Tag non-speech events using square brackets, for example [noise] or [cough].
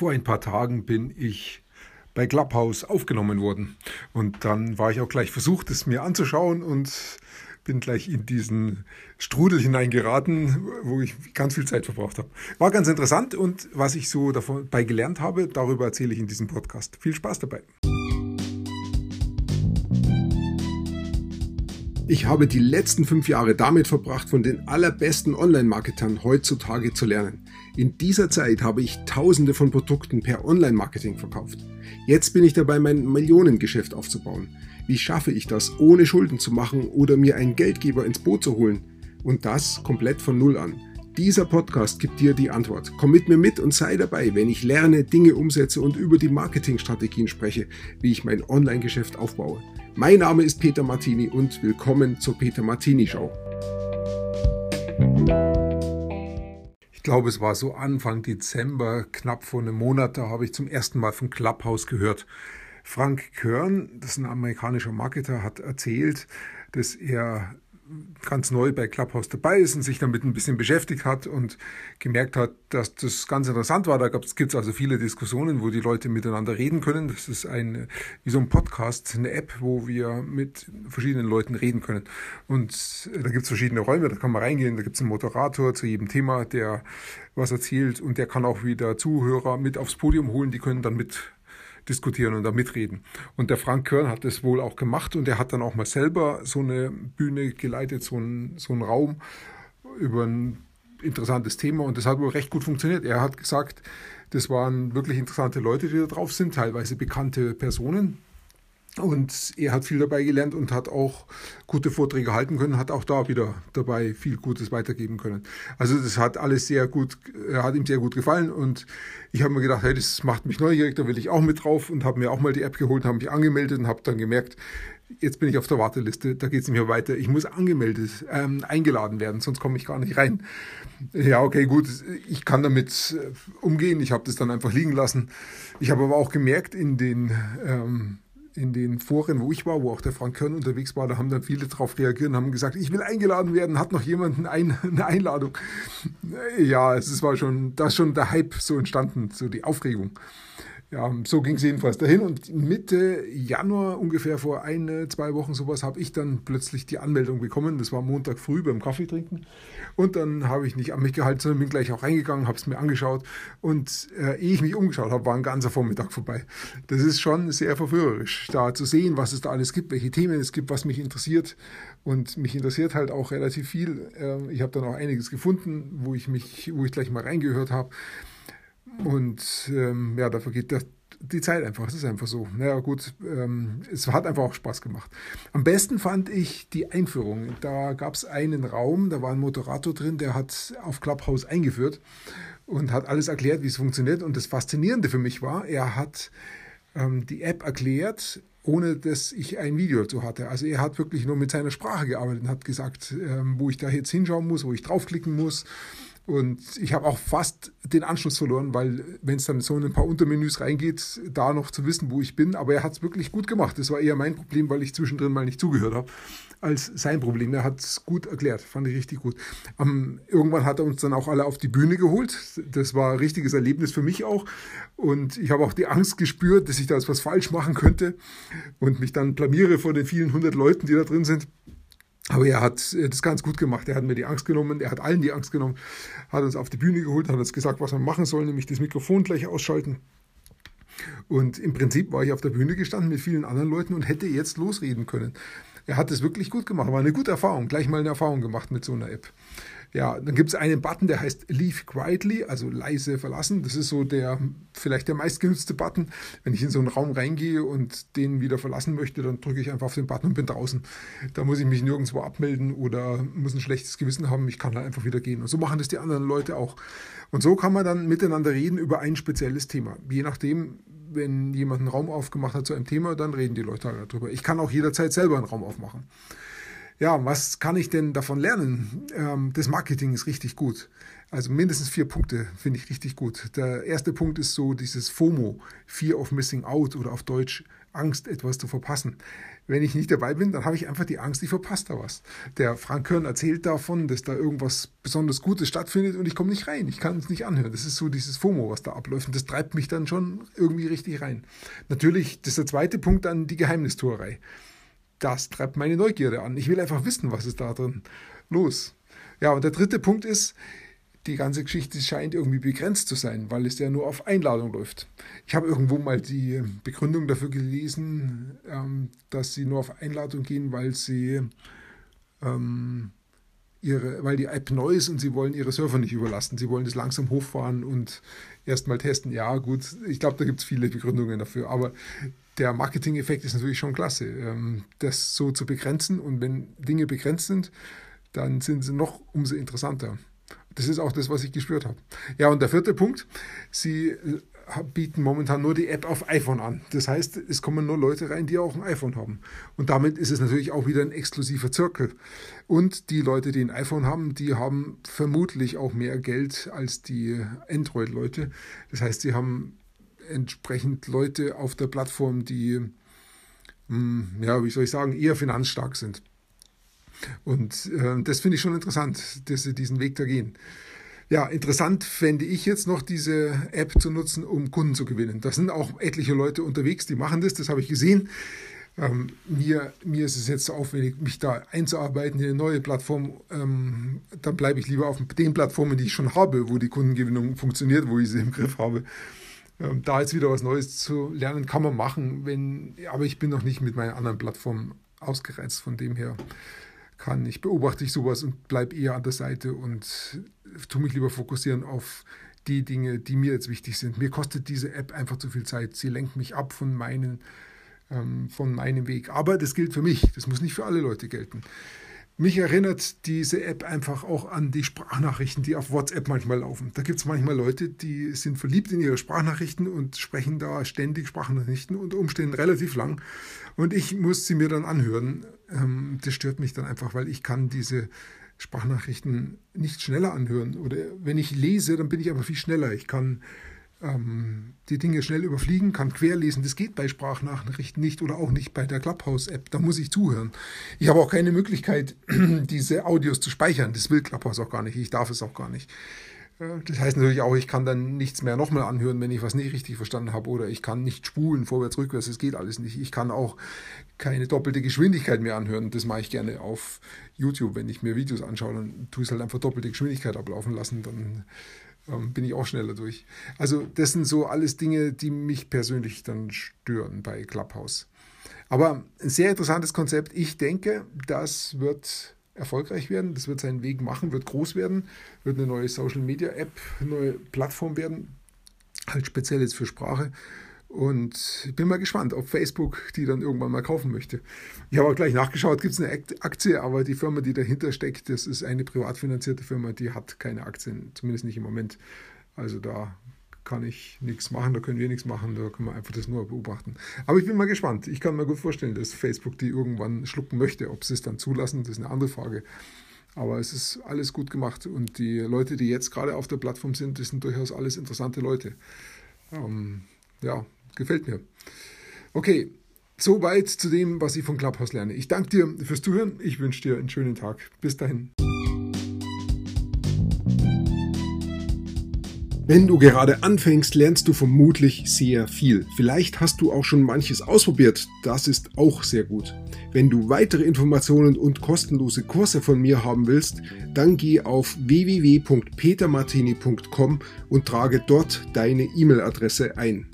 Vor ein paar Tagen bin ich bei Clubhouse aufgenommen worden. Und dann war ich auch gleich versucht, es mir anzuschauen und bin gleich in diesen Strudel hineingeraten, wo ich ganz viel Zeit verbraucht habe. War ganz interessant und was ich so dabei gelernt habe, darüber erzähle ich in diesem Podcast. Viel Spaß dabei. Ich habe die letzten fünf Jahre damit verbracht, von den allerbesten Online-Marketern heutzutage zu lernen. In dieser Zeit habe ich tausende von Produkten per Online-Marketing verkauft. Jetzt bin ich dabei, mein Millionengeschäft aufzubauen. Wie schaffe ich das, ohne Schulden zu machen oder mir einen Geldgeber ins Boot zu holen? Und das komplett von Null an. Dieser Podcast gibt dir die Antwort. Komm mit mir mit und sei dabei, wenn ich lerne, Dinge umsetze und über die Marketingstrategien spreche, wie ich mein Online-Geschäft aufbaue. Mein Name ist Peter Martini und willkommen zur Peter Martini Show. Ich glaube, es war so Anfang Dezember, knapp vor einem Monat, da habe ich zum ersten Mal von Clubhouse gehört. Frank Körn, das ist ein amerikanischer Marketer, hat erzählt, dass er ganz neu bei Clubhouse dabei ist und sich damit ein bisschen beschäftigt hat und gemerkt hat, dass das ganz interessant war. Da gibt es also viele Diskussionen, wo die Leute miteinander reden können. Das ist ein, wie so ein Podcast, eine App, wo wir mit verschiedenen Leuten reden können. Und da gibt es verschiedene Räume, da kann man reingehen, da gibt es einen Moderator zu jedem Thema, der was erzählt und der kann auch wieder Zuhörer mit aufs Podium holen, die können dann mit diskutieren und da mitreden. Und der Frank Körn hat das wohl auch gemacht und er hat dann auch mal selber so eine Bühne geleitet, so einen, so einen Raum über ein interessantes Thema und das hat wohl recht gut funktioniert. Er hat gesagt, das waren wirklich interessante Leute, die da drauf sind, teilweise bekannte Personen, und er hat viel dabei gelernt und hat auch gute Vorträge halten können, hat auch da wieder dabei viel Gutes weitergeben können. Also das hat alles sehr gut, hat ihm sehr gut gefallen und ich habe mir gedacht, hey, das macht mich neugierig, da will ich auch mit drauf und habe mir auch mal die App geholt, habe mich angemeldet und habe dann gemerkt, jetzt bin ich auf der Warteliste, da geht es nicht mehr weiter. Ich muss angemeldet, ähm, eingeladen werden, sonst komme ich gar nicht rein. Ja, okay, gut, ich kann damit äh, umgehen, ich habe das dann einfach liegen lassen. Ich habe aber auch gemerkt in den... Ähm, in den Foren, wo ich war, wo auch der Frank Körn unterwegs war, da haben dann viele darauf reagiert und haben gesagt, ich will eingeladen werden, hat noch jemand eine [laughs] Einladung? Ja, es war schon, da ist schon der Hype so entstanden, so die Aufregung. Ja, so ging es jedenfalls dahin und Mitte Januar, ungefähr vor ein, zwei Wochen sowas, habe ich dann plötzlich die Anmeldung bekommen. Das war Montag früh beim Kaffee trinken und dann habe ich nicht an mich gehalten, sondern bin gleich auch reingegangen, habe es mir angeschaut und äh, ehe ich mich umgeschaut habe, war ein ganzer Vormittag vorbei. Das ist schon sehr verführerisch, da zu sehen, was es da alles gibt, welche Themen es gibt, was mich interessiert und mich interessiert halt auch relativ viel. Äh, ich habe dann auch einiges gefunden, wo ich mich, wo ich gleich mal reingehört habe. Und ähm, ja, da vergeht das, die Zeit einfach. Es ist einfach so. Naja, gut, ähm, es hat einfach auch Spaß gemacht. Am besten fand ich die Einführung. Da gab es einen Raum, da war ein Moderator drin, der hat auf Clubhouse eingeführt und hat alles erklärt, wie es funktioniert. Und das Faszinierende für mich war, er hat ähm, die App erklärt, ohne dass ich ein Video dazu hatte. Also er hat wirklich nur mit seiner Sprache gearbeitet und hat gesagt, ähm, wo ich da jetzt hinschauen muss, wo ich draufklicken muss und ich habe auch fast den Anschluss verloren, weil wenn es dann so in ein paar Untermenüs reingeht, da noch zu wissen, wo ich bin. Aber er hat es wirklich gut gemacht. Das war eher mein Problem, weil ich zwischendrin mal nicht zugehört habe, als sein Problem. Er hat es gut erklärt, fand ich richtig gut. Um, irgendwann hat er uns dann auch alle auf die Bühne geholt. Das war ein richtiges Erlebnis für mich auch. Und ich habe auch die Angst gespürt, dass ich da etwas falsch machen könnte und mich dann blamiere vor den vielen hundert Leuten, die da drin sind. Aber er hat das ganz gut gemacht. Er hat mir die Angst genommen, er hat allen die Angst genommen, hat uns auf die Bühne geholt, hat uns gesagt, was wir machen sollen, nämlich das Mikrofon gleich ausschalten. Und im Prinzip war ich auf der Bühne gestanden mit vielen anderen Leuten und hätte jetzt losreden können. Er hat es wirklich gut gemacht, war eine gute Erfahrung, gleich mal eine Erfahrung gemacht mit so einer App. Ja, dann gibt es einen Button, der heißt Leave Quietly, also leise verlassen. Das ist so der, vielleicht der meistgenutzte Button. Wenn ich in so einen Raum reingehe und den wieder verlassen möchte, dann drücke ich einfach auf den Button und bin draußen. Da muss ich mich nirgendwo abmelden oder muss ein schlechtes Gewissen haben. Ich kann da einfach wieder gehen. Und so machen das die anderen Leute auch. Und so kann man dann miteinander reden über ein spezielles Thema. Je nachdem, wenn jemand einen Raum aufgemacht hat zu einem Thema, dann reden die Leute darüber. Ich kann auch jederzeit selber einen Raum aufmachen ja, was kann ich denn davon lernen? Ähm, das Marketing ist richtig gut. Also mindestens vier Punkte finde ich richtig gut. Der erste Punkt ist so dieses FOMO, Fear of Missing Out oder auf Deutsch Angst, etwas zu verpassen. Wenn ich nicht dabei bin, dann habe ich einfach die Angst, ich verpasse da was. Der Frank Körn erzählt davon, dass da irgendwas besonders Gutes stattfindet und ich komme nicht rein. Ich kann es nicht anhören. Das ist so dieses FOMO, was da abläuft und das treibt mich dann schon irgendwie richtig rein. Natürlich, das ist der zweite Punkt dann die Geheimnistuerei. Das treibt meine Neugierde an. Ich will einfach wissen, was ist da drin los. Ja, und der dritte Punkt ist, die ganze Geschichte scheint irgendwie begrenzt zu sein, weil es ja nur auf Einladung läuft. Ich habe irgendwo mal die Begründung dafür gelesen, ähm, dass sie nur auf Einladung gehen, weil sie ähm, ihre, weil die App neu ist und sie wollen ihre Server nicht überlasten. Sie wollen das langsam hochfahren und erstmal testen. Ja, gut, ich glaube, da gibt es viele Begründungen dafür. Aber der Marketing-Effekt ist natürlich schon klasse, ähm, das so zu begrenzen. Und wenn Dinge begrenzt sind, dann sind sie noch umso interessanter. Das ist auch das, was ich gespürt habe. Ja, und der vierte Punkt, sie bieten momentan nur die App auf iPhone an. Das heißt, es kommen nur Leute rein, die auch ein iPhone haben. Und damit ist es natürlich auch wieder ein exklusiver Zirkel. Und die Leute, die ein iPhone haben, die haben vermutlich auch mehr Geld als die Android-Leute. Das heißt, sie haben entsprechend Leute auf der Plattform, die, hm, ja, wie soll ich sagen, eher finanzstark sind. Und äh, das finde ich schon interessant, dass sie diesen Weg da gehen. Ja, interessant fände ich jetzt noch diese App zu nutzen, um Kunden zu gewinnen. Da sind auch etliche Leute unterwegs, die machen das, das habe ich gesehen. Ähm, mir, mir ist es jetzt so aufwendig, mich da einzuarbeiten in eine neue Plattform. Ähm, dann bleibe ich lieber auf den Plattformen, die ich schon habe, wo die Kundengewinnung funktioniert, wo ich sie im Griff habe. Ähm, da jetzt wieder was Neues zu lernen, kann man machen, wenn, aber ich bin noch nicht mit meinen anderen Plattformen ausgereizt. Von dem her kann ich beobachte ich sowas und bleibe eher an der Seite und tue mich lieber fokussieren auf die Dinge, die mir jetzt wichtig sind. Mir kostet diese App einfach zu viel Zeit. Sie lenkt mich ab von, meinen, ähm, von meinem Weg. Aber das gilt für mich. Das muss nicht für alle Leute gelten. Mich erinnert diese App einfach auch an die Sprachnachrichten, die auf WhatsApp manchmal laufen. Da gibt es manchmal Leute, die sind verliebt in ihre Sprachnachrichten und sprechen da ständig Sprachnachrichten unter Umständen relativ lang. Und ich muss sie mir dann anhören. Ähm, das stört mich dann einfach, weil ich kann diese Sprachnachrichten nicht schneller anhören. Oder wenn ich lese, dann bin ich aber viel schneller. Ich kann ähm, die Dinge schnell überfliegen, kann querlesen. Das geht bei Sprachnachrichten nicht oder auch nicht bei der Clubhouse-App. Da muss ich zuhören. Ich habe auch keine Möglichkeit, [clears throat] diese Audios zu speichern. Das will Clubhouse auch gar nicht. Ich darf es auch gar nicht. Äh, das heißt natürlich auch, ich kann dann nichts mehr nochmal anhören, wenn ich was nicht richtig verstanden habe, oder ich kann nicht spulen, vorwärts, rückwärts, das geht alles nicht. Ich kann auch keine doppelte Geschwindigkeit mehr anhören. Das mache ich gerne auf YouTube, wenn ich mir Videos anschaue, dann tue ich es halt einfach doppelte Geschwindigkeit ablaufen lassen, dann ähm, bin ich auch schneller durch. Also das sind so alles Dinge, die mich persönlich dann stören bei Clubhouse. Aber ein sehr interessantes Konzept. Ich denke, das wird erfolgreich werden, das wird seinen Weg machen, wird groß werden, wird eine neue Social Media App, neue Plattform werden, halt speziell jetzt für Sprache. Und ich bin mal gespannt, ob Facebook die dann irgendwann mal kaufen möchte. Ich habe auch gleich nachgeschaut, gibt es eine Aktie, aber die Firma, die dahinter steckt, das ist eine privat finanzierte Firma, die hat keine Aktien, zumindest nicht im Moment. Also da kann ich nichts machen, da können wir nichts machen, da können wir einfach das nur beobachten. Aber ich bin mal gespannt. Ich kann mir gut vorstellen, dass Facebook die irgendwann schlucken möchte. Ob sie es dann zulassen, das ist eine andere Frage. Aber es ist alles gut gemacht und die Leute, die jetzt gerade auf der Plattform sind, das sind durchaus alles interessante Leute. Ähm, ja, gefällt mir. Okay, soweit zu dem, was ich von Clubhouse lerne. Ich danke dir fürs Zuhören. Ich wünsche dir einen schönen Tag. Bis dahin. Wenn du gerade anfängst, lernst du vermutlich sehr viel. Vielleicht hast du auch schon manches ausprobiert. Das ist auch sehr gut. Wenn du weitere Informationen und kostenlose Kurse von mir haben willst, dann geh auf www.petermartini.com und trage dort deine E-Mail-Adresse ein.